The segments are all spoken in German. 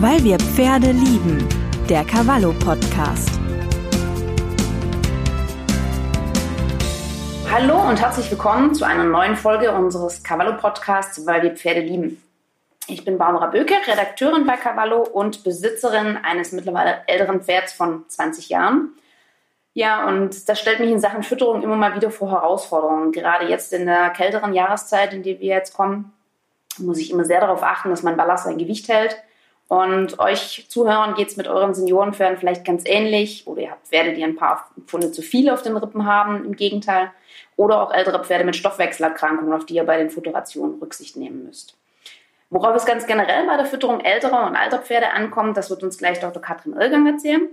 Weil wir Pferde lieben. Der Cavallo Podcast. Hallo und herzlich willkommen zu einer neuen Folge unseres Cavallo Podcasts, weil wir Pferde lieben. Ich bin Barbara Böke, Redakteurin bei Cavallo und Besitzerin eines mittlerweile älteren Pferds von 20 Jahren. Ja, und das stellt mich in Sachen Fütterung immer mal wieder vor Herausforderungen. Gerade jetzt in der kälteren Jahreszeit, in die wir jetzt kommen, muss ich immer sehr darauf achten, dass mein Ballast sein Gewicht hält. Und euch Zuhörern geht es mit euren Seniorenpferden vielleicht ganz ähnlich. Oder ihr habt Pferde, die ein paar Pfunde zu viel auf den Rippen haben, im Gegenteil. Oder auch ältere Pferde mit Stoffwechselerkrankungen, auf die ihr bei den Futterationen Rücksicht nehmen müsst. Worauf es ganz generell bei der Fütterung älterer und alter Pferde ankommt, das wird uns gleich Dr. Katrin Irgang erzählen.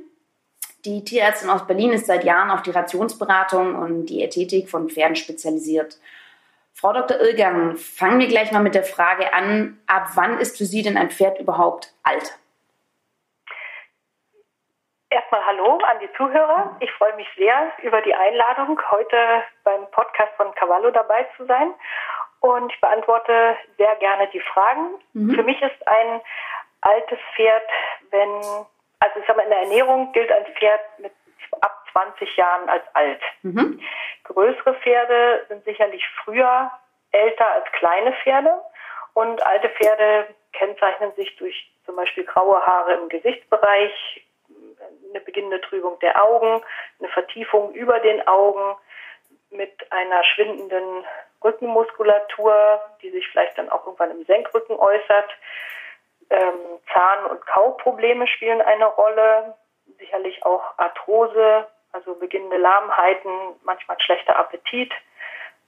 Die Tierärztin aus Berlin ist seit Jahren auf die Rationsberatung und die Ästhetik von Pferden spezialisiert. Frau Dr. Irgang, fangen wir gleich mal mit der Frage an, ab wann ist für Sie denn ein Pferd überhaupt alt? Erstmal Hallo an die Zuhörer. Ich freue mich sehr über die Einladung, heute beim Podcast von Cavallo dabei zu sein. Und ich beantworte sehr gerne die Fragen. Mhm. Für mich ist ein altes Pferd, wenn, also ich sag mal, in der Ernährung gilt ein Pferd mit ab 20 Jahren als alt. Mhm. Größere Pferde sind sicherlich früher älter als kleine Pferde und alte Pferde kennzeichnen sich durch zum Beispiel graue Haare im Gesichtsbereich, eine beginnende Trübung der Augen, eine Vertiefung über den Augen mit einer schwindenden Rückenmuskulatur, die sich vielleicht dann auch irgendwann im Senkrücken äußert. Ähm, Zahn- und Kauprobleme spielen eine Rolle, sicherlich auch Arthrose, also beginnende Lahmheiten, manchmal schlechter Appetit.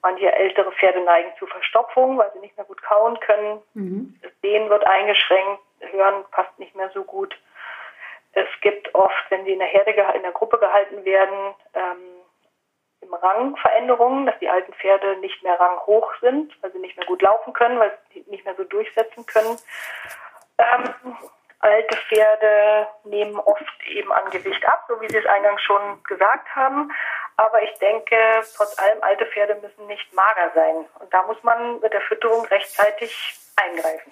Manche ältere Pferde neigen zu Verstopfung, weil sie nicht mehr gut kauen können. Mhm. Das Sehen wird eingeschränkt, Hören passt nicht mehr so gut. Es gibt oft, wenn sie in der Herde, in der Gruppe gehalten werden, ähm, im Rang Veränderungen, dass die alten Pferde nicht mehr ranghoch sind, weil sie nicht mehr gut laufen können, weil sie nicht mehr so durchsetzen können. Ähm, Alte Pferde nehmen oft eben an Gewicht ab, so wie Sie es eingangs schon gesagt haben. Aber ich denke, trotz allem, alte Pferde müssen nicht mager sein. Und da muss man mit der Fütterung rechtzeitig eingreifen.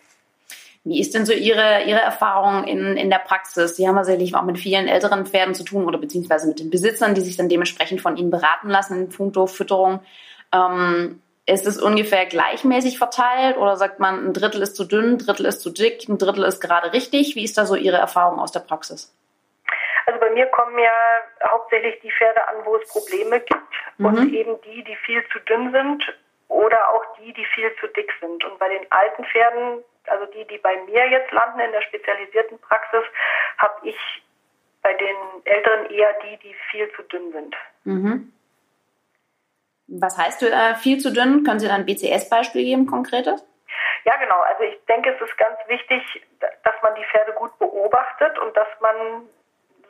Wie ist denn so Ihre, Ihre Erfahrung in, in der Praxis? Sie haben ja sicherlich auch mit vielen älteren Pferden zu tun oder beziehungsweise mit den Besitzern, die sich dann dementsprechend von Ihnen beraten lassen in puncto Fütterung. Ähm, ist es ungefähr gleichmäßig verteilt oder sagt man, ein Drittel ist zu dünn, ein Drittel ist zu dick, ein Drittel ist gerade richtig? Wie ist da so Ihre Erfahrung aus der Praxis? Also bei mir kommen ja hauptsächlich die Pferde an, wo es Probleme gibt mhm. und eben die, die viel zu dünn sind oder auch die, die viel zu dick sind. Und bei den alten Pferden, also die, die bei mir jetzt landen in der spezialisierten Praxis, habe ich bei den Älteren eher die, die viel zu dünn sind. Mhm. Was heißt äh, viel zu dünn? Können Sie da ein BCS-Beispiel geben, konkretes? Ja, genau. Also ich denke, es ist ganz wichtig, dass man die Pferde gut beobachtet und dass man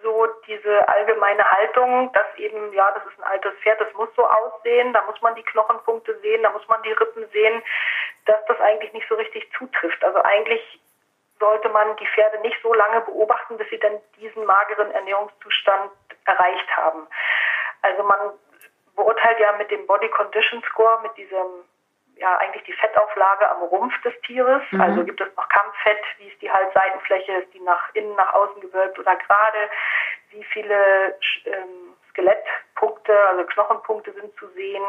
so diese allgemeine Haltung, dass eben, ja, das ist ein altes Pferd, das muss so aussehen, da muss man die Knochenpunkte sehen, da muss man die Rippen sehen, dass das eigentlich nicht so richtig zutrifft. Also eigentlich sollte man die Pferde nicht so lange beobachten, bis sie dann diesen mageren Ernährungszustand erreicht haben. Also man beurteilt ja mit dem Body Condition Score, mit diesem, ja, eigentlich die Fettauflage am Rumpf des Tieres. Mhm. Also gibt es noch Kampffett, wie ist die Halsseitenfläche, ist die nach innen, nach außen gewölbt oder gerade, wie viele ähm, Skelettpunkte, also Knochenpunkte sind zu sehen.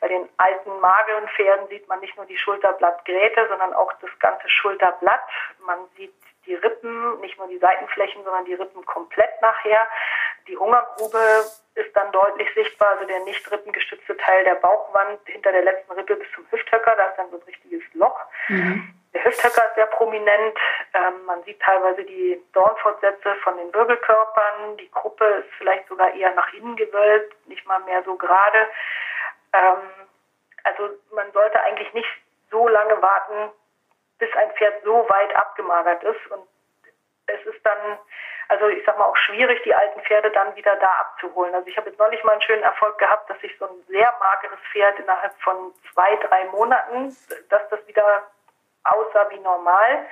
Bei den alten, mageren Pferden sieht man nicht nur die Schulterblattgräte, sondern auch das ganze Schulterblatt. Man sieht die Rippen, nicht nur die Seitenflächen, sondern die Rippen komplett nachher. Die Hungergrube ist dann deutlich sichtbar, also der nicht rippengestützte Teil der Bauchwand hinter der letzten Rippe bis zum Hüfthöcker, da ist dann so ein richtiges Loch. Mhm. Der Hüfthöcker ist sehr prominent. Ähm, man sieht teilweise die Dornfortsätze von den Wirbelkörpern. Die Gruppe ist vielleicht sogar eher nach innen gewölbt, nicht mal mehr so gerade. Ähm, also man sollte eigentlich nicht so lange warten, bis ein Pferd so weit abgemagert ist. Und es ist dann also ich sag mal auch schwierig, die alten Pferde dann wieder da abzuholen. Also ich habe jetzt neulich mal einen schönen Erfolg gehabt, dass ich so ein sehr mageres Pferd innerhalb von zwei, drei Monaten, dass das wieder aussah wie normal.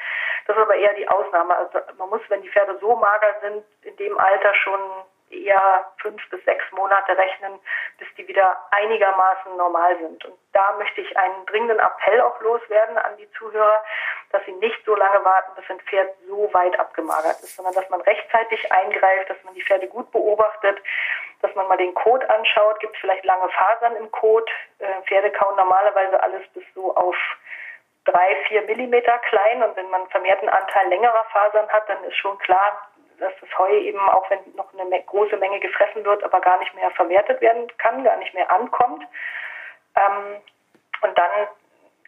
Das ist aber eher die Ausnahme. Also man muss, wenn die Pferde so mager sind, in dem Alter schon eher fünf bis sechs Monate rechnen, bis die wieder einigermaßen normal sind. Und da möchte ich einen dringenden Appell auch loswerden an die Zuhörer, dass sie nicht so lange warten, bis ein Pferd so weit abgemagert ist, sondern dass man rechtzeitig eingreift, dass man die Pferde gut beobachtet, dass man mal den Kot anschaut, gibt es vielleicht lange Fasern im Kot. Äh, Pferde kauen normalerweise alles bis so auf drei, vier Millimeter klein und wenn man vermehrten Anteil längerer Fasern hat, dann ist schon klar, dass das Heu eben, auch wenn noch eine große Menge gefressen wird, aber gar nicht mehr verwertet werden kann, gar nicht mehr ankommt. Ähm, und dann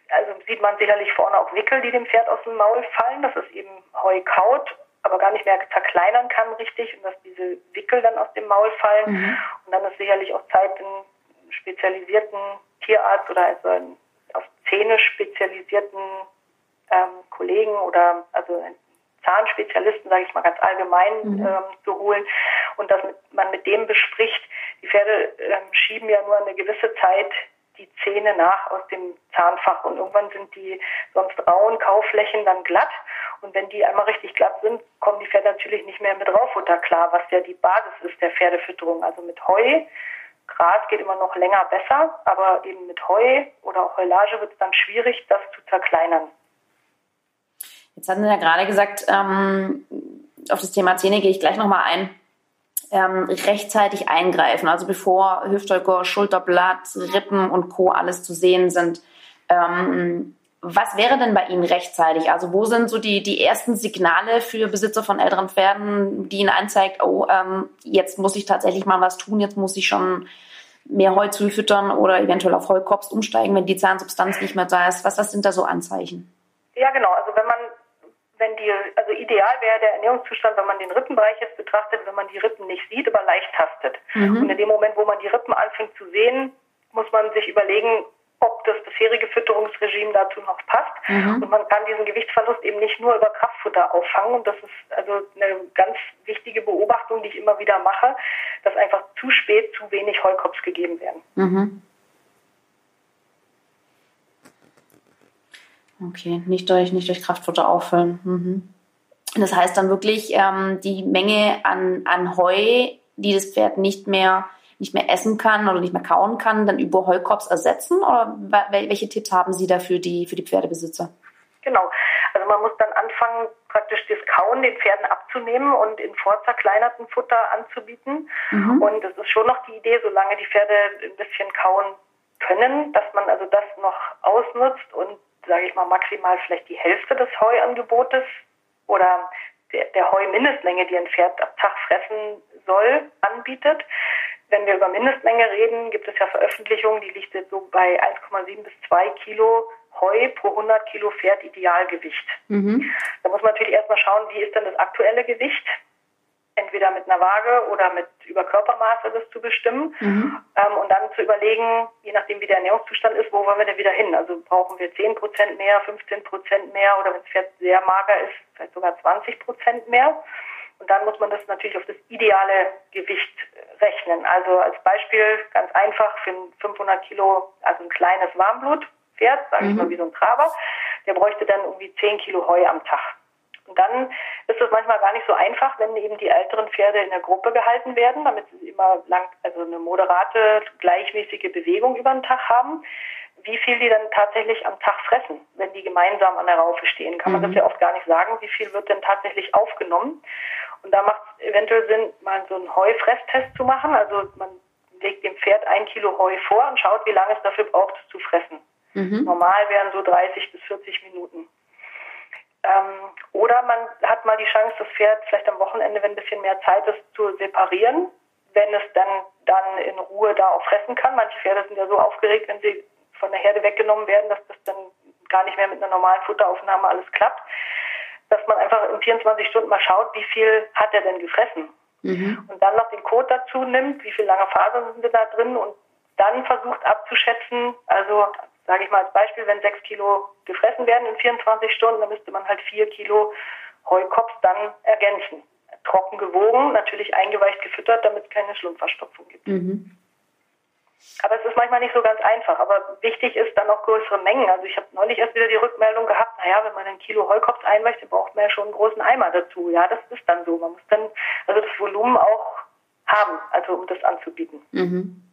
also sieht man sicherlich vorne auch Wickel, die dem Pferd aus dem Maul fallen, dass es eben Heu kaut, aber gar nicht mehr zerkleinern kann richtig und dass diese Wickel dann aus dem Maul fallen. Mhm. Und dann ist sicherlich auch Zeit, einen spezialisierten Tierarzt oder also einen auf Zähne spezialisierten ähm, Kollegen oder also Zahnspezialisten, sage ich mal ganz allgemein, mhm. ähm, zu holen und dass man mit dem bespricht. Die Pferde ähm, schieben ja nur eine gewisse Zeit die Zähne nach aus dem Zahnfach und irgendwann sind die sonst rauen Kauflächen dann glatt und wenn die einmal richtig glatt sind, kommen die Pferde natürlich nicht mehr mit Raufutter klar, was ja die Basis ist der Pferdefütterung. Also mit Heu, Gras geht immer noch länger besser, aber eben mit Heu oder auch Heulage wird es dann schwierig, das zu zerkleinern. Jetzt hatten Sie ja gerade gesagt, ähm, auf das Thema Zähne gehe ich gleich nochmal ein. Ähm, rechtzeitig eingreifen, also bevor Hüftdrücker, Schulterblatt, Rippen und Co. alles zu sehen sind. Ähm, was wäre denn bei Ihnen rechtzeitig? Also wo sind so die, die ersten Signale für Besitzer von älteren Pferden, die Ihnen anzeigt, oh, ähm, jetzt muss ich tatsächlich mal was tun, jetzt muss ich schon mehr Heu zufüttern oder eventuell auf Heukops umsteigen, wenn die Zahnsubstanz nicht mehr da ist. Was, was sind da so Anzeichen? Ja, genau. Also wenn man wenn die, also ideal wäre der Ernährungszustand, wenn man den Rippenbereich jetzt betrachtet, wenn man die Rippen nicht sieht, aber leicht tastet. Mhm. Und in dem Moment, wo man die Rippen anfängt zu sehen, muss man sich überlegen, ob das bisherige Fütterungsregime dazu noch passt. Mhm. Und man kann diesen Gewichtsverlust eben nicht nur über Kraftfutter auffangen. Und das ist also eine ganz wichtige Beobachtung, die ich immer wieder mache, dass einfach zu spät zu wenig Heukops gegeben werden. Mhm. Okay, nicht durch, nicht durch Kraftfutter auffüllen. Mhm. Das heißt dann wirklich ähm, die Menge an, an Heu, die das Pferd nicht mehr, nicht mehr essen kann oder nicht mehr kauen kann, dann über Heukops ersetzen? Oder welche Tipps haben Sie da für die, für die Pferdebesitzer? Genau. Also man muss dann anfangen, praktisch das Kauen den Pferden abzunehmen und in vorzerkleinerten Futter anzubieten. Mhm. Und es ist schon noch die Idee, solange die Pferde ein bisschen kauen können, dass man also das noch ausnutzt und sage ich mal, maximal vielleicht die Hälfte des Heuangebotes oder der, der Heumindestmenge, die ein Pferd am Tag fressen soll, anbietet. Wenn wir über Mindestmenge reden, gibt es ja Veröffentlichungen, die liegt jetzt so bei 1,7 bis 2 Kilo Heu pro 100 Kilo Pferd Idealgewicht. Mhm. Da muss man natürlich erstmal schauen, wie ist denn das aktuelle Gewicht entweder mit einer Waage oder mit über Körpermaße das zu bestimmen mhm. ähm, und dann zu überlegen, je nachdem wie der Ernährungszustand ist, wo wollen wir denn wieder hin? Also brauchen wir 10 Prozent mehr, 15 Prozent mehr oder wenn das Pferd sehr mager ist, vielleicht sogar 20 Prozent mehr. Und dann muss man das natürlich auf das ideale Gewicht rechnen. Also als Beispiel ganz einfach für ein 500 Kilo, also ein kleines Warmblutpferd, sage mhm. ich mal wie so ein Traber, der bräuchte dann irgendwie 10 Kilo Heu am Tag. Und dann ist es manchmal gar nicht so einfach, wenn eben die älteren Pferde in der Gruppe gehalten werden, damit sie immer lang, also eine moderate, gleichmäßige Bewegung über den Tag haben, wie viel die dann tatsächlich am Tag fressen, wenn die gemeinsam an der Raufe stehen. Kann man mhm. das ja oft gar nicht sagen, wie viel wird denn tatsächlich aufgenommen. Und da macht es eventuell Sinn, mal so einen Heufresstest zu machen. Also man legt dem Pferd ein Kilo Heu vor und schaut, wie lange es dafür braucht, zu fressen. Mhm. Normal wären so 30 bis 40 Minuten. Ähm, oder man hat mal die Chance, das Pferd vielleicht am Wochenende, wenn ein bisschen mehr Zeit ist, zu separieren, wenn es dann, dann in Ruhe da auch fressen kann. Manche Pferde sind ja so aufgeregt, wenn sie von der Herde weggenommen werden, dass das dann gar nicht mehr mit einer normalen Futteraufnahme alles klappt. Dass man einfach in 24 Stunden mal schaut, wie viel hat er denn gefressen. Mhm. Und dann noch den Code dazu nimmt, wie viele lange Fasern sind da drin und dann versucht abzuschätzen, also sage ich mal als Beispiel, wenn sechs Kilo gefressen werden in 24 Stunden, dann müsste man halt vier Kilo Heukops dann ergänzen. Trocken gewogen, natürlich eingeweicht gefüttert, damit es keine Schlumpfverstopfung gibt. Mhm. Aber es ist manchmal nicht so ganz einfach. Aber wichtig ist dann auch größere Mengen. Also ich habe neulich erst wieder die Rückmeldung gehabt, naja, wenn man ein Kilo Heukops einweicht, dann braucht man ja schon einen großen Eimer dazu. Ja, das ist dann so. Man muss dann also das Volumen auch haben, also um das anzubieten. Mhm.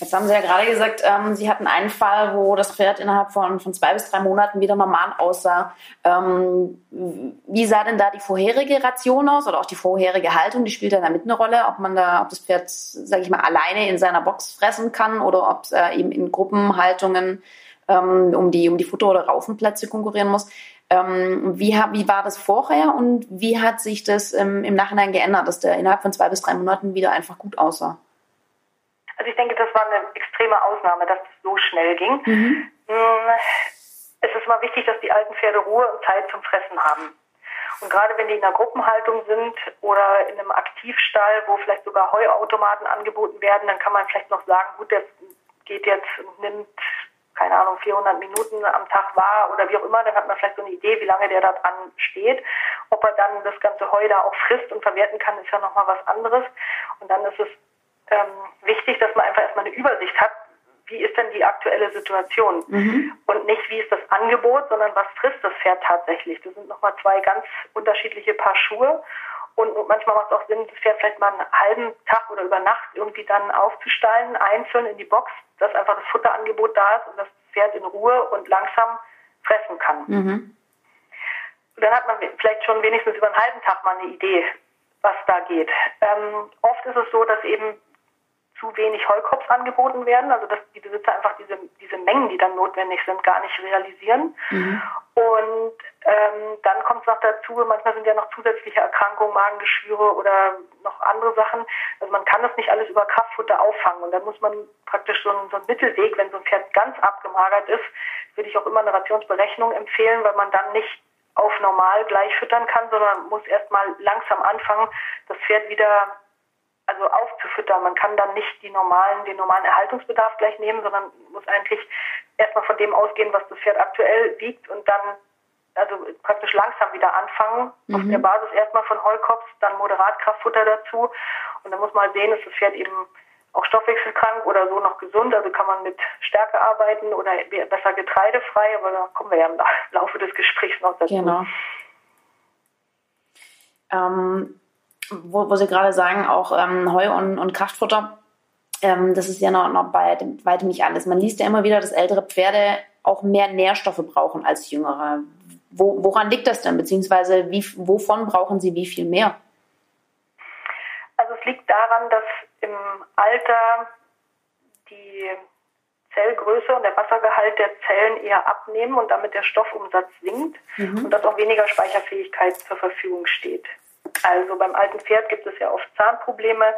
Jetzt haben Sie ja gerade gesagt, ähm, Sie hatten einen Fall, wo das Pferd innerhalb von, von zwei bis drei Monaten wieder normal aussah. Ähm, wie sah denn da die vorherige Ration aus oder auch die vorherige Haltung? Die spielt ja da mit eine Rolle, ob man da, ob das Pferd, sage ich mal, alleine in seiner Box fressen kann oder ob es äh, eben in Gruppenhaltungen ähm, um die um die Futter- oder Raufenplätze konkurrieren muss. Ähm, wie, wie war das vorher und wie hat sich das im Nachhinein geändert, dass der innerhalb von zwei bis drei Monaten wieder einfach gut aussah? Also ich denke, das war eine extreme Ausnahme, dass es so schnell ging. Mhm. Mm, es ist mal wichtig, dass die alten Pferde Ruhe und Zeit zum Fressen haben. Und gerade wenn die in einer Gruppenhaltung sind oder in einem Aktivstall, wo vielleicht sogar Heuautomaten angeboten werden, dann kann man vielleicht noch sagen, gut, der geht jetzt und nimmt, keine Ahnung, 400 Minuten am Tag wahr oder wie auch immer, dann hat man vielleicht so eine Idee, wie lange der da dran steht. Ob er dann das ganze Heu da auch frisst und verwerten kann, ist ja nochmal was anderes. Und dann ist es ähm, wichtig, dass man einfach erstmal eine Übersicht hat, wie ist denn die aktuelle Situation mhm. und nicht, wie ist das Angebot, sondern was frisst das Pferd tatsächlich. Das sind nochmal zwei ganz unterschiedliche Paar Schuhe und manchmal macht es auch Sinn, das Pferd vielleicht mal einen halben Tag oder über Nacht irgendwie dann aufzustallen, einzeln in die Box, dass einfach das Futterangebot da ist und das Pferd in Ruhe und langsam fressen kann. Mhm. Dann hat man vielleicht schon wenigstens über einen halben Tag mal eine Idee, was da geht. Ähm, oft ist es so, dass eben zu wenig Heukops angeboten werden, also dass die Besitzer einfach diese, diese Mengen, die dann notwendig sind, gar nicht realisieren. Mhm. Und ähm, dann kommt es noch dazu, manchmal sind ja noch zusätzliche Erkrankungen, Magengeschwüre oder noch andere Sachen. Also man kann das nicht alles über Kraftfutter auffangen. Und dann muss man praktisch so einen, so einen Mittelweg, wenn so ein Pferd ganz abgemagert ist, würde ich auch immer eine Rationsberechnung empfehlen, weil man dann nicht auf normal gleich füttern kann, sondern muss erstmal langsam anfangen, das Pferd wieder also aufzufüttern. Man kann dann nicht die normalen, den normalen Erhaltungsbedarf gleich nehmen, sondern muss eigentlich erstmal von dem ausgehen, was das Pferd aktuell wiegt und dann also praktisch langsam wieder anfangen. Mhm. Auf der Basis erstmal von Heukops, dann Moderatkraftfutter dazu. Und dann muss man sehen, ist das Pferd eben auch stoffwechselkrank oder so noch gesund. Also kann man mit Stärke arbeiten oder besser getreidefrei. Aber da kommen wir ja im Laufe des Gesprächs noch dazu. Genau. Ähm, wo, wo Sie gerade sagen, auch ähm, Heu und, und Kraftfutter, ähm, das ist ja noch, noch bei weitem nicht alles. Man liest ja immer wieder, dass ältere Pferde auch mehr Nährstoffe brauchen als jüngere. Wo, woran liegt das denn? Beziehungsweise wie, wovon brauchen sie wie viel mehr? Also es liegt daran, dass im Alter die Zellgröße und der Wassergehalt der Zellen eher abnehmen und damit der Stoffumsatz sinkt mhm. und dass auch weniger Speicherfähigkeit zur Verfügung steht. Also beim alten Pferd gibt es ja oft Zahnprobleme.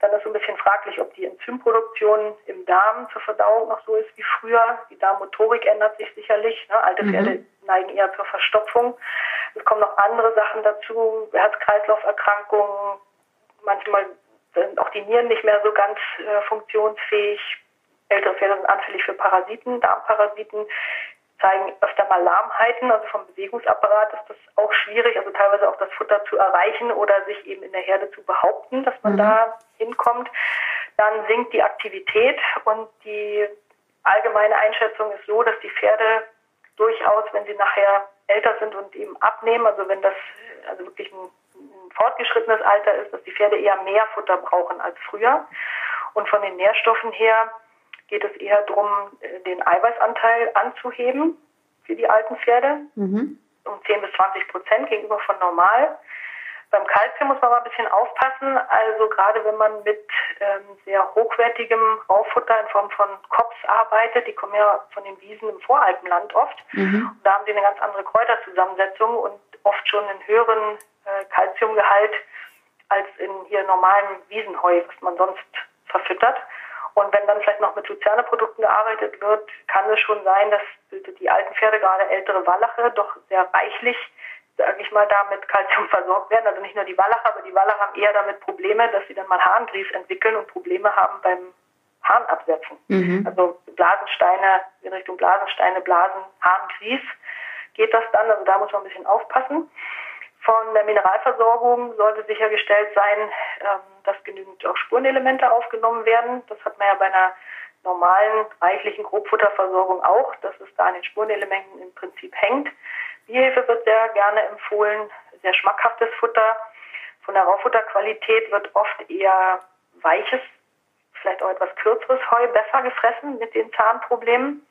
Dann ist so ein bisschen fraglich, ob die Enzymproduktion im Darm zur Verdauung noch so ist wie früher. Die Darmmotorik ändert sich sicherlich. Ne? Alte mhm. Pferde neigen eher zur Verstopfung. Es kommen noch andere Sachen dazu, Herz-Kreislauf-Erkrankungen. Manchmal sind auch die Nieren nicht mehr so ganz äh, funktionsfähig. Ältere Pferde sind anfällig für Parasiten, Darmparasiten zeigen öfter mal Lahmheiten, also vom Bewegungsapparat ist das auch schwierig, also teilweise auch das Futter zu erreichen oder sich eben in der Herde zu behaupten, dass man mhm. da hinkommt. Dann sinkt die Aktivität und die allgemeine Einschätzung ist so, dass die Pferde durchaus, wenn sie nachher älter sind und eben abnehmen, also wenn das also wirklich ein, ein fortgeschrittenes Alter ist, dass die Pferde eher mehr Futter brauchen als früher. Und von den Nährstoffen her geht es eher darum, äh, den Eiweißanteil anzuheben für die alten Pferde mhm. um 10 bis 20 Prozent gegenüber von normal. Beim Kalzium muss man mal ein bisschen aufpassen. Also gerade wenn man mit ähm, sehr hochwertigem Raufutter in Form von Kops arbeitet, die kommen ja von den Wiesen im Voralpenland oft. Mhm. da haben sie eine ganz andere Kräuterzusammensetzung und oft schon einen höheren äh, Kalziumgehalt als in hier normalen Wiesenheu, was man sonst verfüttert. Und wenn dann vielleicht noch mit Luzerne-Produkten gearbeitet wird, kann es schon sein, dass die alten Pferde, gerade ältere Wallache, doch sehr reichlich, sage ich mal, da mit Kalzium versorgt werden. Also nicht nur die Wallache, aber die Wallache haben eher damit Probleme, dass sie dann mal Harngrieß entwickeln und Probleme haben beim Harnabsetzen. Mhm. Also Blasensteine, in Richtung Blasensteine, Blasen, Harngrieß geht das dann. Also da muss man ein bisschen aufpassen. Von der Mineralversorgung sollte sichergestellt sein, ähm, dass genügend auch Spurenelemente aufgenommen werden. Das hat man ja bei einer normalen, reichlichen Grobfutterversorgung auch, dass es da an den Spurenelementen im Prinzip hängt. Bierhefe wird sehr gerne empfohlen, sehr schmackhaftes Futter. Von der Raufutterqualität wird oft eher weiches, vielleicht auch etwas kürzeres Heu besser gefressen mit den Zahnproblemen.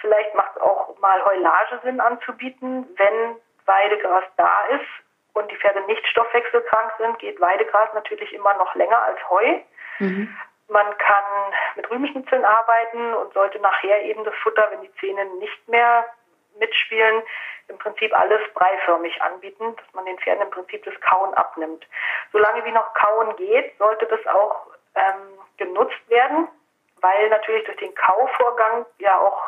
Vielleicht macht auch mal Heulage Sinn anzubieten, wenn Weidegras da ist und die Pferde nicht stoffwechselkrank sind, geht Weidegras natürlich immer noch länger als Heu. Mhm. Man kann mit Rübenschnitzeln arbeiten und sollte nachher eben das Futter, wenn die Zähne nicht mehr mitspielen, im Prinzip alles breiförmig anbieten, dass man den Pferden im Prinzip das Kauen abnimmt. Solange wie noch Kauen geht, sollte das auch ähm, genutzt werden, weil natürlich durch den Kauvorgang ja auch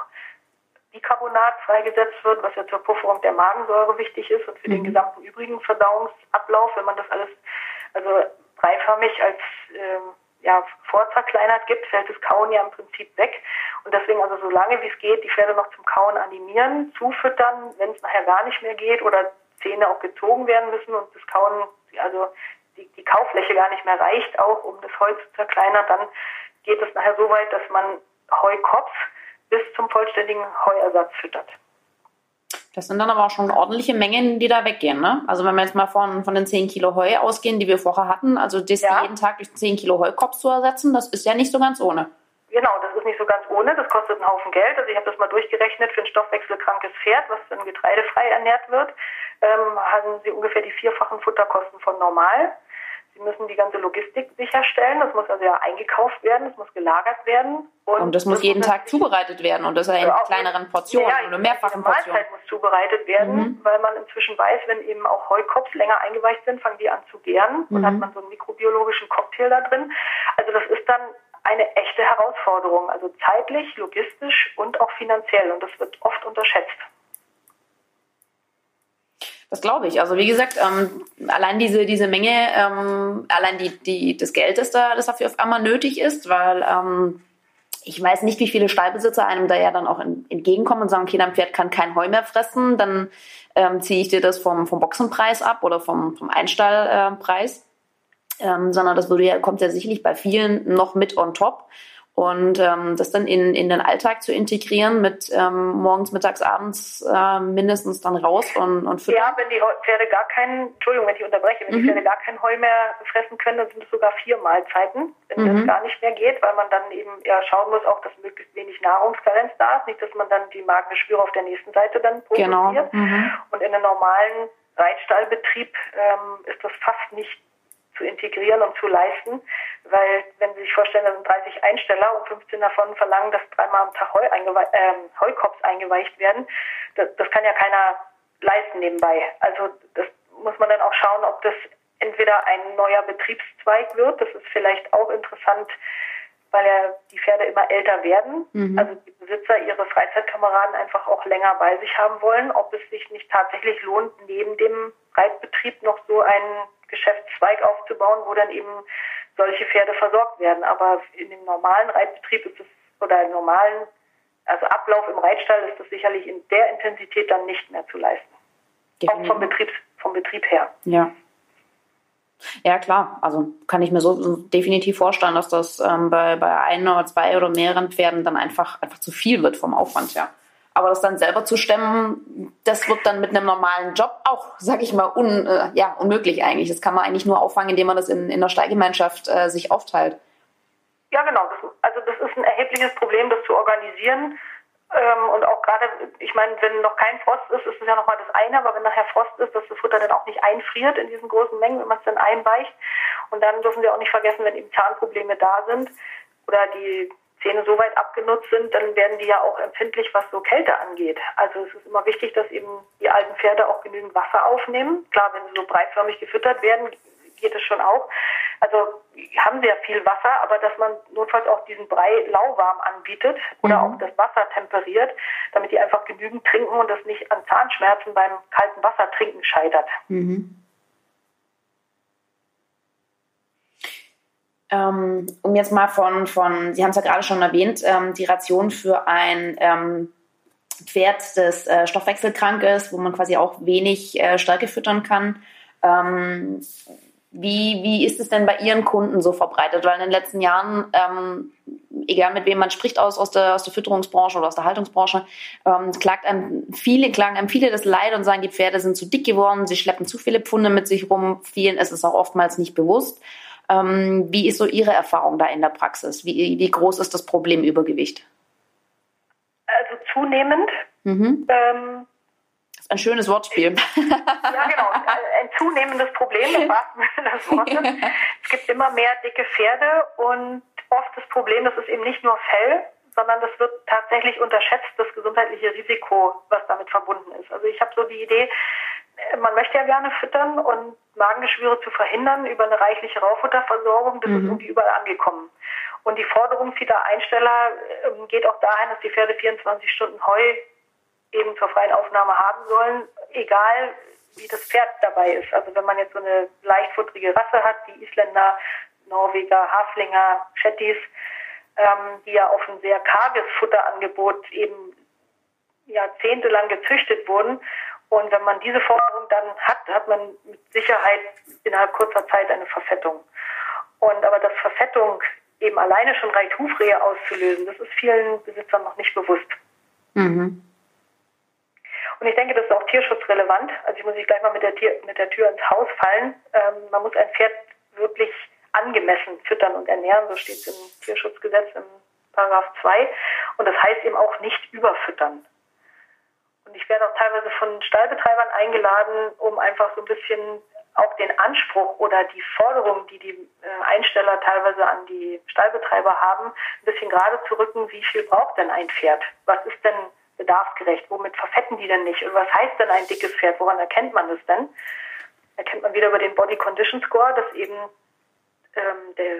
Bicarbonat freigesetzt wird, was ja zur Pufferung der Magensäure wichtig ist und für mhm. den gesamten übrigen Verdauungsablauf, wenn man das alles also breiförmig als ähm, ja, vorzerkleinert gibt, fällt das Kauen ja im Prinzip weg. Und deswegen also so lange wie es geht, die Pferde noch zum Kauen animieren, zufüttern, wenn es nachher gar nicht mehr geht oder Zähne auch gezogen werden müssen und das Kauen, also die, die Kaufläche gar nicht mehr reicht, auch um das Heu zu zerkleinern, dann geht es nachher so weit, dass man Heukopf bis zum vollständigen Heuersatz füttert. Das sind dann aber auch schon ordentliche Mengen, die da weggehen, ne? Also wenn wir jetzt mal von, von den 10 Kilo Heu ausgehen, die wir vorher hatten, also das ja. jeden Tag durch 10 Kilo Heukopf zu ersetzen, das ist ja nicht so ganz ohne. Genau, das ist nicht so ganz ohne, das kostet einen Haufen Geld. Also ich habe das mal durchgerechnet für ein stoffwechselkrankes Pferd, was dann getreidefrei ernährt wird, ähm, haben sie ungefähr die vierfachen Futterkosten von normal. Müssen die ganze Logistik sicherstellen. Das muss also ja eingekauft werden, das muss gelagert werden. Und, und das muss das jeden muss Tag zubereitet werden und das in also kleineren Portionen ja, oder mehrfachen Portionen. Die Mahlzeit muss zubereitet werden, mhm. weil man inzwischen weiß, wenn eben auch Heukopf länger eingeweicht sind, fangen die an zu gären mhm. und hat man so einen mikrobiologischen Cocktail da drin. Also das ist dann eine echte Herausforderung, also zeitlich, logistisch und auch finanziell und das wird oft unterschätzt. Das glaube ich. Also wie gesagt, ähm, allein diese, diese Menge, ähm, allein die, die, das Geld, das, da, das dafür auf einmal nötig ist, weil ähm, ich weiß nicht, wie viele Stallbesitzer einem da ja dann auch entgegenkommen und sagen, okay, dein Pferd kann kein Heu mehr fressen, dann ähm, ziehe ich dir das vom, vom Boxenpreis ab oder vom, vom Einstallpreis. Ähm, sondern das würde ja, kommt ja sicherlich bei vielen noch mit on top. Und ähm, das dann in, in den Alltag zu integrieren mit ähm, morgens, mittags, abends äh, mindestens dann raus und, und füttern. Ja, wenn die Pferde gar keinen, Entschuldigung, wenn ich unterbreche, wenn mhm. die Pferde gar kein Heu mehr fressen können, dann sind es sogar vier Mahlzeiten, wenn mhm. das gar nicht mehr geht, weil man dann eben ja schauen muss, auch dass möglichst wenig Nahrungskarenz da ist, nicht, dass man dann die Magengeschwüre auf der nächsten Seite dann produziert. Genau. Mhm. Und in einem normalen Reitstallbetrieb ähm, ist das fast nicht zu integrieren und zu leisten. Weil, wenn Sie sich vorstellen, da sind 30 Einsteller und 15 davon verlangen, dass dreimal am Tag Heu eingewe äh, Heukops eingeweicht werden, das, das kann ja keiner leisten nebenbei. Also das muss man dann auch schauen, ob das entweder ein neuer Betriebszweig wird. Das ist vielleicht auch interessant, weil ja die Pferde immer älter werden. Mhm. Also die Besitzer ihre Freizeitkameraden einfach auch länger bei sich haben wollen. Ob es sich nicht tatsächlich lohnt, neben dem Reitbetrieb noch so einen Geschäftszweig aufzubauen, wo dann eben solche Pferde versorgt werden. Aber in dem normalen Reitbetrieb ist es, oder im normalen, also Ablauf im Reitstall ist das sicherlich in der Intensität dann nicht mehr zu leisten. Definitiv. Auch vom Betrieb, vom Betrieb her. Ja. Ja, klar. Also kann ich mir so definitiv vorstellen, dass das ähm, bei, bei ein oder zwei oder mehreren Pferden dann einfach, einfach zu viel wird vom Aufwand, ja. Aber das dann selber zu stemmen, das wird dann mit einem normalen Job auch, sag ich mal, un, äh, ja, unmöglich eigentlich. Das kann man eigentlich nur auffangen, indem man das in, in der Stallgemeinschaft äh, sich aufteilt. Ja, genau. Das, also das ist ein erhebliches Problem, das zu organisieren. Ähm, und auch gerade, ich meine, wenn noch kein Frost ist, ist es ja nochmal das eine, aber wenn nachher Frost ist, dass das Futter dann auch nicht einfriert in diesen großen Mengen, wenn man es dann einweicht. Und dann dürfen wir auch nicht vergessen, wenn eben Zahnprobleme da sind oder die Zähne so weit abgenutzt sind, dann werden die ja auch empfindlich, was so Kälte angeht. Also es ist immer wichtig, dass eben die alten Pferde auch genügend Wasser aufnehmen. Klar, wenn sie so breitförmig gefüttert werden, geht es schon auch. Also haben sie ja viel Wasser, aber dass man notfalls auch diesen Brei lauwarm anbietet oder mhm. auch das Wasser temperiert, damit die einfach genügend trinken und das nicht an Zahnschmerzen beim kalten Wasser trinken scheitert. Mhm. Um jetzt mal von, von Sie haben es ja gerade schon erwähnt, ähm, die Ration für ein ähm, Pferd, das äh, stoffwechselkrank ist, wo man quasi auch wenig äh, Stärke füttern kann. Ähm, Wie, wie ist es denn bei Ihren Kunden so verbreitet? Weil in den letzten Jahren, ähm, egal mit wem man spricht aus, aus, der, aus der Fütterungsbranche oder aus der Haltungsbranche, ähm, klagt einem viele, klagen einem viele das Leid und sagen, die Pferde sind zu dick geworden, sie schleppen zu viele Pfunde mit sich rum, vielen ist es auch oftmals nicht bewusst. Ähm, wie ist so Ihre Erfahrung da in der Praxis? Wie, wie groß ist das Problem Übergewicht? Also zunehmend. Mhm. Ähm, das ist ein schönes Wortspiel. ja, genau. Ein zunehmendes Problem, wahrsten Sinne des Wortes. Es gibt immer mehr dicke Pferde und oft das Problem, das ist eben nicht nur Fell, sondern das wird tatsächlich unterschätzt, das gesundheitliche Risiko, was damit verbunden ist. Also ich habe so die Idee, man möchte ja gerne füttern und Magengeschwüre zu verhindern über eine reichliche Raufutterversorgung, das mhm. ist irgendwie überall angekommen. Und die Forderung vieler Einsteller ähm, geht auch dahin, dass die Pferde 24 Stunden Heu eben zur freien Aufnahme haben sollen, egal wie das Pferd dabei ist. Also wenn man jetzt so eine leichtfutterige Rasse hat, die Isländer, Norweger, Haflinger, Shetties, ähm, die ja auf ein sehr karges Futterangebot eben jahrzehntelang gezüchtet wurden. Und wenn man diese Forderung dann hat, hat man mit Sicherheit innerhalb kurzer Zeit eine Verfettung. Und aber dass Verfettung eben alleine schon reicht, Hufrehe auszulösen, das ist vielen Besitzern noch nicht bewusst. Mhm. Und ich denke, das ist auch tierschutzrelevant. Also ich muss nicht gleich mal mit der, Tier, mit der Tür ins Haus fallen. Ähm, man muss ein Pferd wirklich angemessen füttern und ernähren. So steht es im Tierschutzgesetz im Paragraph 2. Und das heißt eben auch nicht überfüttern. Und ich werde auch teilweise von Stallbetreibern eingeladen, um einfach so ein bisschen auch den Anspruch oder die Forderung, die die äh, Einsteller teilweise an die Stallbetreiber haben, ein bisschen gerade zu rücken, wie viel braucht denn ein Pferd? Was ist denn bedarfsgerecht? Womit verfetten die denn nicht? Und was heißt denn ein dickes Pferd? Woran erkennt man das denn? Erkennt man wieder über den Body Condition Score, dass eben ähm, der,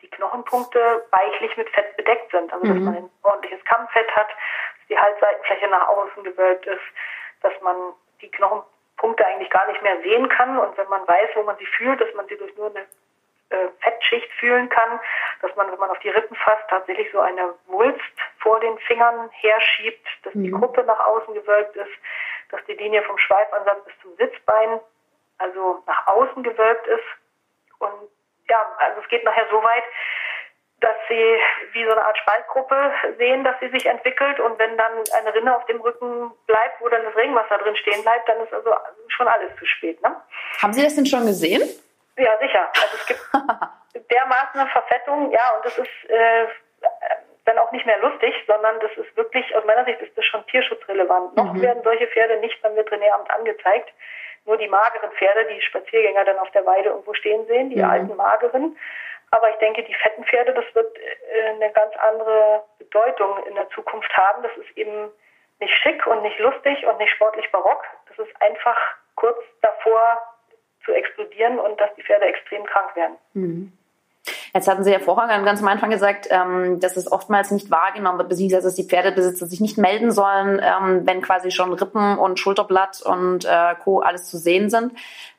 die Knochenpunkte weichlich mit Fett bedeckt sind. Also dass mhm. man ein ordentliches Kammfett hat, die Halsseitenfläche nach außen gewölbt ist, dass man die Knochenpunkte eigentlich gar nicht mehr sehen kann und wenn man weiß, wo man sie fühlt, dass man sie durch nur eine äh, Fettschicht fühlen kann, dass man, wenn man auf die Rippen fasst, tatsächlich so eine Wulst vor den Fingern herschiebt, dass mhm. die Gruppe nach außen gewölbt ist, dass die Linie vom Schweifansatz bis zum Sitzbein also nach außen gewölbt ist. Und ja, also es geht nachher so weit, dass sie wie so eine Art Spaltgruppe sehen, dass sie sich entwickelt und wenn dann eine Rinne auf dem Rücken bleibt, wo dann das Regenwasser drin stehen bleibt, dann ist also schon alles zu spät. Ne? Haben Sie das denn schon gesehen? Ja, sicher. Also es gibt dermaßen eine Verfettung, ja, und das ist äh, dann auch nicht mehr lustig, sondern das ist wirklich, aus meiner Sicht ist das schon tierschutzrelevant. Mhm. Noch werden solche Pferde nicht beim Veterinäramt angezeigt. Nur die mageren Pferde, die Spaziergänger dann auf der Weide irgendwo stehen sehen, die mhm. alten mageren. Aber ich denke, die fetten Pferde, das wird äh, eine ganz andere Bedeutung in der Zukunft haben. Das ist eben nicht schick und nicht lustig und nicht sportlich barock. Das ist einfach kurz davor, zu explodieren und dass die Pferde extrem krank werden. Mhm. Jetzt hatten Sie ja vorher ganz am Anfang gesagt, ähm, dass es oftmals nicht wahrgenommen wird, beziehungsweise dass die Pferdebesitzer sich nicht melden sollen, ähm, wenn quasi schon Rippen und Schulterblatt und äh, Co. alles zu sehen sind.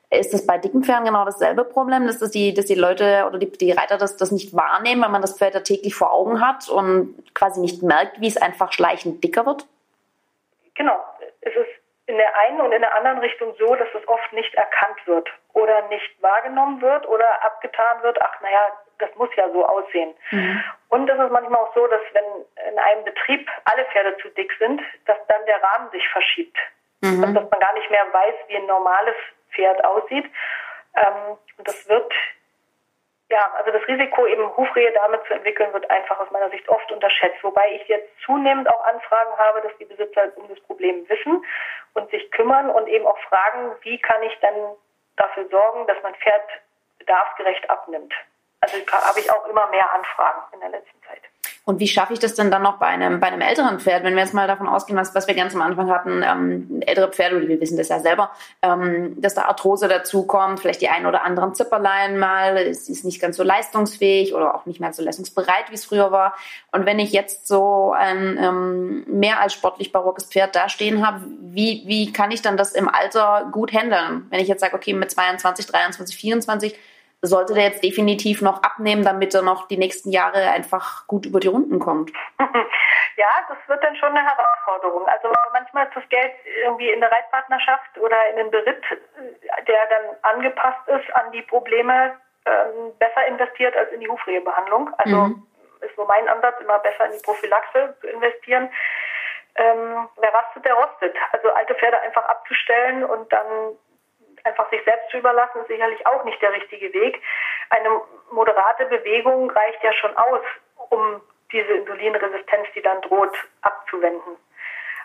Ist das bei dicken Pferden genau dasselbe Problem, dass, das die, dass die Leute oder die, die Reiter das, das nicht wahrnehmen, weil man das Pferd ja täglich vor Augen hat und quasi nicht merkt, wie es einfach schleichend dicker wird? Genau. Es ist in der einen und in der anderen Richtung so, dass es oft nicht erkannt wird oder nicht wahrgenommen wird oder abgetan wird, ach naja, das muss ja so aussehen. Mhm. Und es ist manchmal auch so, dass wenn in einem Betrieb alle Pferde zu dick sind, dass dann der Rahmen sich verschiebt. Mhm. Also, dass man gar nicht mehr weiß, wie ein normales Pferd aussieht. Ähm, das wird ja, also das Risiko, eben Hufrehe damit zu entwickeln, wird einfach aus meiner Sicht oft unterschätzt. Wobei ich jetzt zunehmend auch Anfragen habe, dass die Besitzer um das Problem wissen und sich kümmern und eben auch fragen, wie kann ich dann dafür sorgen, dass mein Pferd bedarfsgerecht abnimmt. Also habe ich auch immer mehr Anfragen in der letzten Zeit. Und wie schaffe ich das denn dann noch bei einem, bei einem älteren Pferd, wenn wir jetzt mal davon ausgehen, was, was wir ganz am Anfang hatten, ähm, ältere Pferde, wir wissen das ja selber, ähm, dass da Arthrose dazukommt, vielleicht die ein oder anderen Zipperlein mal, ist, ist nicht ganz so leistungsfähig oder auch nicht mehr so leistungsbereit, wie es früher war. Und wenn ich jetzt so ein ähm, mehr als sportlich barockes Pferd da stehen habe, wie, wie kann ich dann das im Alter gut handeln? Wenn ich jetzt sage, okay, mit 22, 23, 24 sollte der jetzt definitiv noch abnehmen, damit er noch die nächsten Jahre einfach gut über die Runden kommt? Ja, das wird dann schon eine Herausforderung. Also manchmal ist das Geld irgendwie in der Reitpartnerschaft oder in den Beritt, der dann angepasst ist an die Probleme, ähm, besser investiert als in die Hufrehebehandlung. Also mhm. ist so mein Ansatz, immer besser in die Prophylaxe zu investieren. Ähm, wer rastet, der rostet. Also alte Pferde einfach abzustellen und dann einfach sich selbst zu überlassen, ist sicherlich auch nicht der richtige Weg. Eine moderate Bewegung reicht ja schon aus, um diese Insulinresistenz, die dann droht, abzuwenden.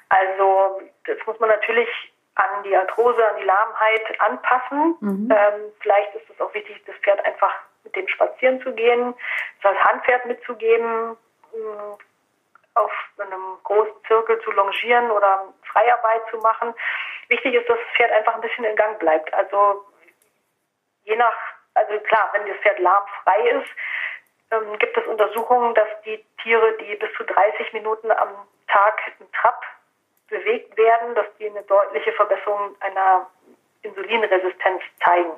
Also das muss man natürlich an die Arthrose, an die Lahmheit anpassen. Mhm. Ähm, vielleicht ist es auch wichtig, das Pferd einfach mit dem spazieren zu gehen, das Handpferd mitzugeben, mh, auf einem großen Zirkel zu longieren oder Freiarbeit zu machen. Wichtig ist, dass das Pferd einfach ein bisschen in Gang bleibt. Also je nach, also klar, wenn das Pferd lahmfrei ist, ähm, gibt es Untersuchungen, dass die Tiere, die bis zu 30 Minuten am Tag im Trab bewegt werden, dass die eine deutliche Verbesserung einer Insulinresistenz zeigen.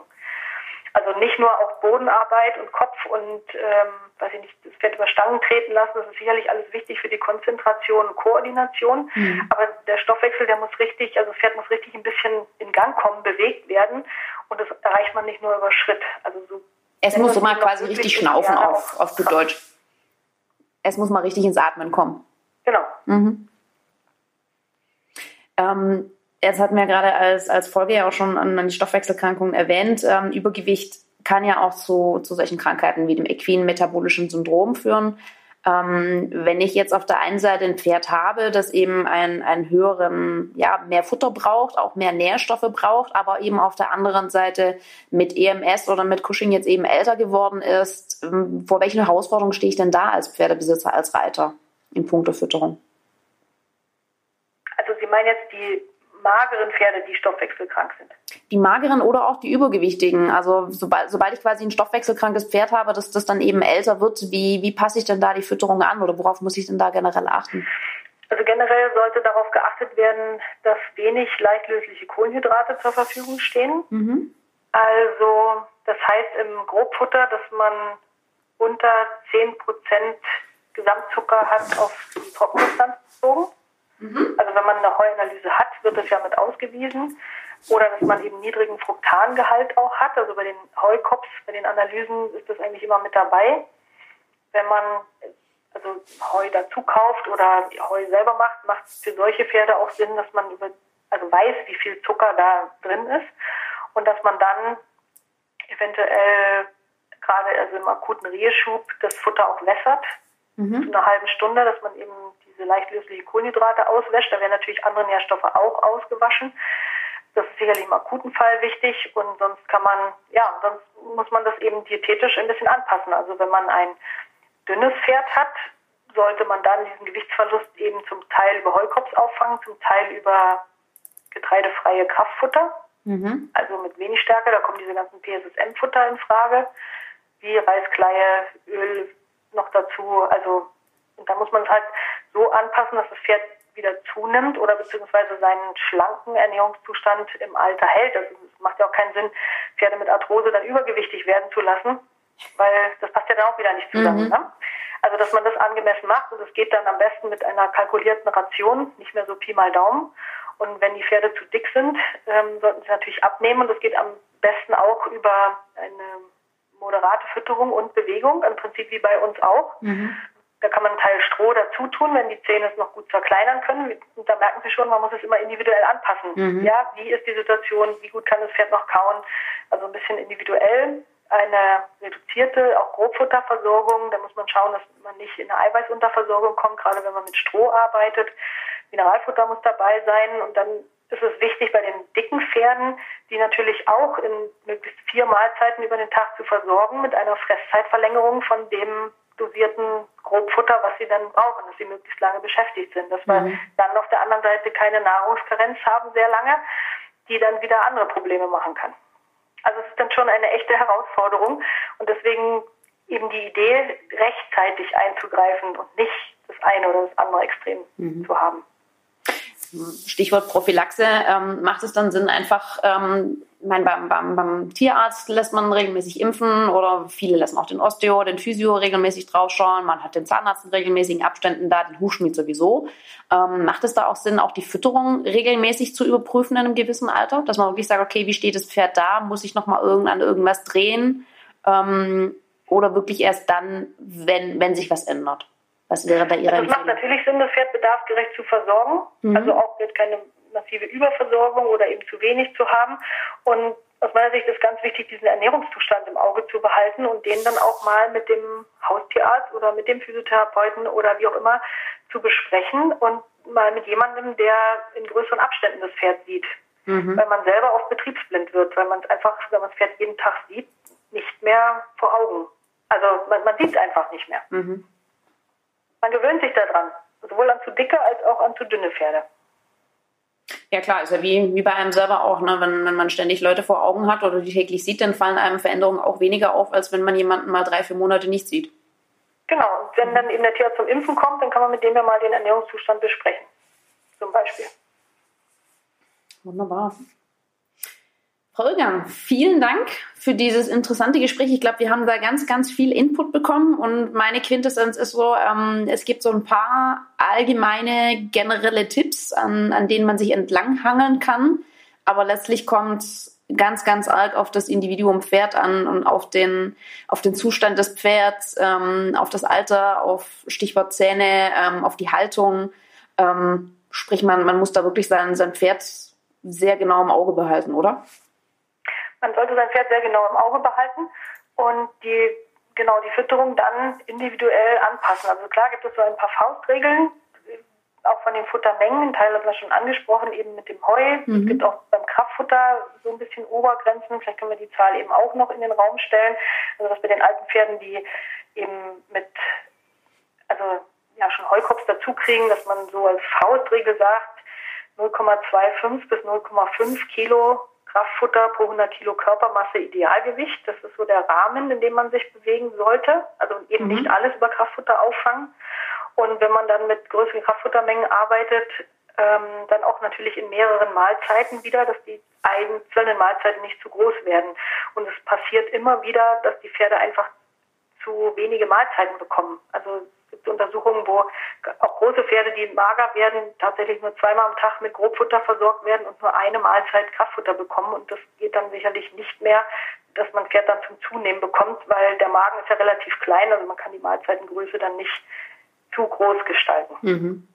Also nicht nur auf Bodenarbeit und Kopf und ähm, weiß ich nicht, das Pferd über Stangen treten lassen, das ist sicherlich alles wichtig für die Konzentration und Koordination. Mhm. Aber der Stoffwechsel, der muss richtig, also das Pferd muss richtig ein bisschen in Gang kommen, bewegt werden. Und das erreicht man nicht nur über Schritt. Also so es muss mal quasi richtig schnaufen auf, auf gut Deutsch. Es muss mal richtig ins Atmen kommen. Genau. Mhm. Ähm, jetzt hatten wir gerade als, als Folge ja auch schon an, Stoffwechselkrankungen erwähnt. Ähm, Übergewicht kann ja auch zu, zu solchen Krankheiten wie dem equinen metabolischen Syndrom führen ähm, wenn ich jetzt auf der einen Seite ein Pferd habe, das eben einen, einen höheren, ja, mehr Futter braucht, auch mehr Nährstoffe braucht, aber eben auf der anderen Seite mit EMS oder mit Cushing jetzt eben älter geworden ist, ähm, vor welchen Herausforderungen stehe ich denn da als Pferdebesitzer, als Reiter in puncto Fütterung? Also Sie meinen jetzt die mageren Pferde, die stoffwechselkrank sind. Die mageren oder auch die übergewichtigen. Also sobald, sobald ich quasi ein stoffwechselkrankes Pferd habe, dass das dann eben älter wird, wie, wie passe ich denn da die Fütterung an oder worauf muss ich denn da generell achten? Also generell sollte darauf geachtet werden, dass wenig leichtlösliche Kohlenhydrate zur Verfügung stehen. Mhm. Also das heißt im Grobfutter, dass man unter 10% Gesamtzucker hat auf die Trockensubstanz bezogen. Mhm. Also wenn man eine Heuanalyse hat, wird das ja mit ausgewiesen. Oder dass man eben niedrigen Fructangehalt auch hat. Also bei den Heukops, bei den Analysen ist das eigentlich immer mit dabei. Wenn man also Heu dazu kauft oder Heu selber macht, macht es für solche Pferde auch Sinn, dass man über, also weiß, wie viel Zucker da drin ist und dass man dann eventuell gerade also im akuten Rehschub das Futter auch wässert, mhm. zu einer halben Stunde, dass man eben diese leicht lösliche Kohlenhydrate auswäscht. Da werden natürlich andere Nährstoffe auch ausgewaschen. Das ist sicherlich im akuten Fall wichtig und sonst kann man, ja, sonst muss man das eben diätetisch ein bisschen anpassen. Also wenn man ein dünnes Pferd hat, sollte man dann diesen Gewichtsverlust eben zum Teil über Heukops auffangen, zum Teil über getreidefreie Kraftfutter, mhm. also mit wenig Stärke. Da kommen diese ganzen PSSM-Futter in Frage, wie Reiskleie, Öl noch dazu. Also und da muss man es halt so anpassen, dass das Pferd wieder zunimmt oder beziehungsweise seinen schlanken Ernährungszustand im Alter hält. Also es macht ja auch keinen Sinn, Pferde mit Arthrose dann übergewichtig werden zu lassen, weil das passt ja dann auch wieder nicht zusammen. Mhm. Ne? Also dass man das angemessen macht und es geht dann am besten mit einer kalkulierten Ration, nicht mehr so Pi mal Daumen. Und wenn die Pferde zu dick sind, ähm, sollten sie natürlich abnehmen und das geht am besten auch über eine moderate Fütterung und Bewegung, im Prinzip wie bei uns auch. Mhm. Da kann man einen Teil Stroh dazu tun, wenn die Zähne es noch gut verkleinern können. Und da merken Sie schon, man muss es immer individuell anpassen. Mhm. Ja, wie ist die Situation? Wie gut kann das Pferd noch kauen? Also ein bisschen individuell. Eine reduzierte, auch Grobfutterversorgung. Da muss man schauen, dass man nicht in eine Eiweißunterversorgung kommt, gerade wenn man mit Stroh arbeitet. Mineralfutter muss dabei sein. Und dann ist es wichtig bei den dicken Pferden, die natürlich auch in möglichst vier Mahlzeiten über den Tag zu versorgen mit einer Fresszeitverlängerung von dem dosierten Grobfutter, was sie dann brauchen, dass sie möglichst lange beschäftigt sind. Dass wir mhm. dann auf der anderen Seite keine Nahrungskarenz haben sehr lange, die dann wieder andere Probleme machen kann. Also es ist dann schon eine echte Herausforderung und deswegen eben die Idee, rechtzeitig einzugreifen und nicht das eine oder das andere Extrem mhm. zu haben. Stichwort Prophylaxe, ähm, macht es dann Sinn, einfach ähm, ich meine, beim, beim, beim Tierarzt lässt man regelmäßig impfen oder viele lassen auch den Osteo, den Physio regelmäßig draufschauen. Man hat den Zahnarzt in regelmäßigen Abständen da, den Hufschmied sowieso. Ähm, macht es da auch Sinn, auch die Fütterung regelmäßig zu überprüfen in einem gewissen Alter? Dass man wirklich sagt, okay, wie steht das Pferd da? Muss ich nochmal irgend, an irgendwas drehen? Ähm, oder wirklich erst dann, wenn, wenn sich was ändert? Was wäre da Ihre also Es macht natürlich Sinn, das Pferd bedarfsgerecht zu versorgen. Mhm. Also auch jetzt keine massive Überversorgung oder eben zu wenig zu haben. Und aus meiner Sicht ist ganz wichtig, diesen Ernährungszustand im Auge zu behalten und den dann auch mal mit dem Haustierarzt oder mit dem Physiotherapeuten oder wie auch immer zu besprechen und mal mit jemandem, der in größeren Abständen das Pferd sieht. Mhm. Weil man selber auch betriebsblind wird, weil man es einfach, wenn man das Pferd jeden Tag sieht, nicht mehr vor Augen. Also man, man sieht es einfach nicht mehr. Mhm. Man gewöhnt sich daran, sowohl an zu dicke als auch an zu dünne Pferde. Ja klar, ist ja wie, wie bei einem selber auch, ne? wenn, wenn man ständig Leute vor Augen hat oder die täglich sieht, dann fallen einem Veränderungen auch weniger auf, als wenn man jemanden mal drei, vier Monate nicht sieht. Genau, und wenn dann eben der Tierarzt zum Impfen kommt, dann kann man mit dem ja mal den Ernährungszustand besprechen. Zum Beispiel. Wunderbar. Irgang, vielen Dank für dieses interessante Gespräch. Ich glaube, wir haben da ganz, ganz viel Input bekommen und meine Quintessenz ist so, ähm, es gibt so ein paar allgemeine, generelle Tipps, an, an denen man sich entlanghangeln kann. Aber letztlich kommt ganz, ganz arg auf das Individuum Pferd an und auf den, auf den Zustand des Pferds, ähm, auf das Alter, auf Stichwort Zähne, ähm, auf die Haltung. Ähm, sprich, man, man muss da wirklich sein, sein Pferd sehr genau im Auge behalten, oder? Man sollte sein Pferd sehr genau im Auge behalten und die genau die Fütterung dann individuell anpassen. Also klar gibt es so ein paar Faustregeln, auch von den Futtermengen, ein Teil hat man schon angesprochen, eben mit dem Heu. Mhm. Es gibt auch beim Kraftfutter so ein bisschen Obergrenzen. Vielleicht können wir die Zahl eben auch noch in den Raum stellen. Also dass bei den alten Pferden, die eben mit, also ja schon Heukops dazu kriegen, dass man so als Faustregel sagt, 0,25 bis 0,5 Kilo Kraftfutter pro 100 Kilo Körpermasse Idealgewicht. Das ist so der Rahmen, in dem man sich bewegen sollte. Also eben mhm. nicht alles über Kraftfutter auffangen. Und wenn man dann mit größeren Kraftfuttermengen arbeitet, ähm, dann auch natürlich in mehreren Mahlzeiten wieder, dass die einzelnen Mahlzeiten nicht zu groß werden. Und es passiert immer wieder, dass die Pferde einfach zu wenige Mahlzeiten bekommen. Also gibt Untersuchungen, wo auch große Pferde, die mager werden, tatsächlich nur zweimal am Tag mit Grobfutter versorgt werden und nur eine Mahlzeit Kraftfutter bekommen. Und das geht dann sicherlich nicht mehr, dass man Pferd dann zum Zunehmen bekommt, weil der Magen ist ja relativ klein, also man kann die Mahlzeitengröße dann nicht zu groß gestalten. Mhm.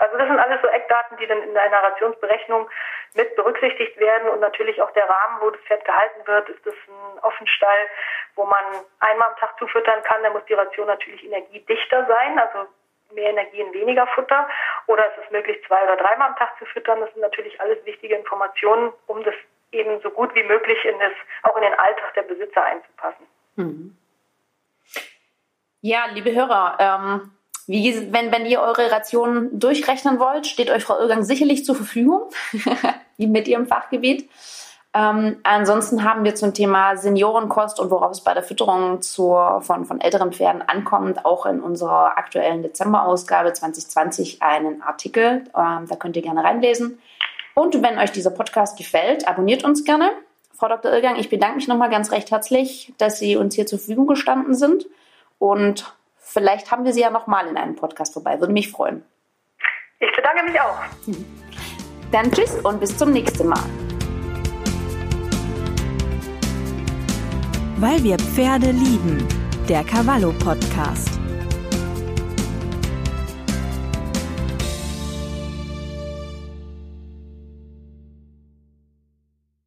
Also das sind alles so Eckdaten, die dann in der Narrationsberechnung mit berücksichtigt werden und natürlich auch der Rahmen, wo das Pferd gehalten wird. Ist das ein Offenstall, wo man einmal am Tag zufüttern kann, dann muss die Ration natürlich energiedichter sein, also mehr Energie in weniger Futter. Oder ist es möglich, zwei oder dreimal am Tag zu füttern? Das sind natürlich alles wichtige Informationen, um das eben so gut wie möglich in das, auch in den Alltag der Besitzer einzupassen. Mhm. Ja, liebe Hörer, ähm, wie, wenn, wenn ihr eure Rationen durchrechnen wollt, steht euch Frau Irgang sicherlich zur Verfügung, mit ihrem Fachgebiet. Ähm, ansonsten haben wir zum Thema Seniorenkost und worauf es bei der Fütterung zur, von, von älteren Pferden ankommt, auch in unserer aktuellen Dezemberausgabe 2020 einen Artikel. Ähm, da könnt ihr gerne reinlesen. Und wenn euch dieser Podcast gefällt, abonniert uns gerne. Frau Dr. Irgang, ich bedanke mich nochmal ganz recht herzlich, dass Sie uns hier zur Verfügung gestanden sind und Vielleicht haben wir sie ja nochmal in einem Podcast vorbei. Würde mich freuen. Ich bedanke mich auch. Dann tschüss und bis zum nächsten Mal. Weil wir Pferde lieben. Der Cavallo Podcast.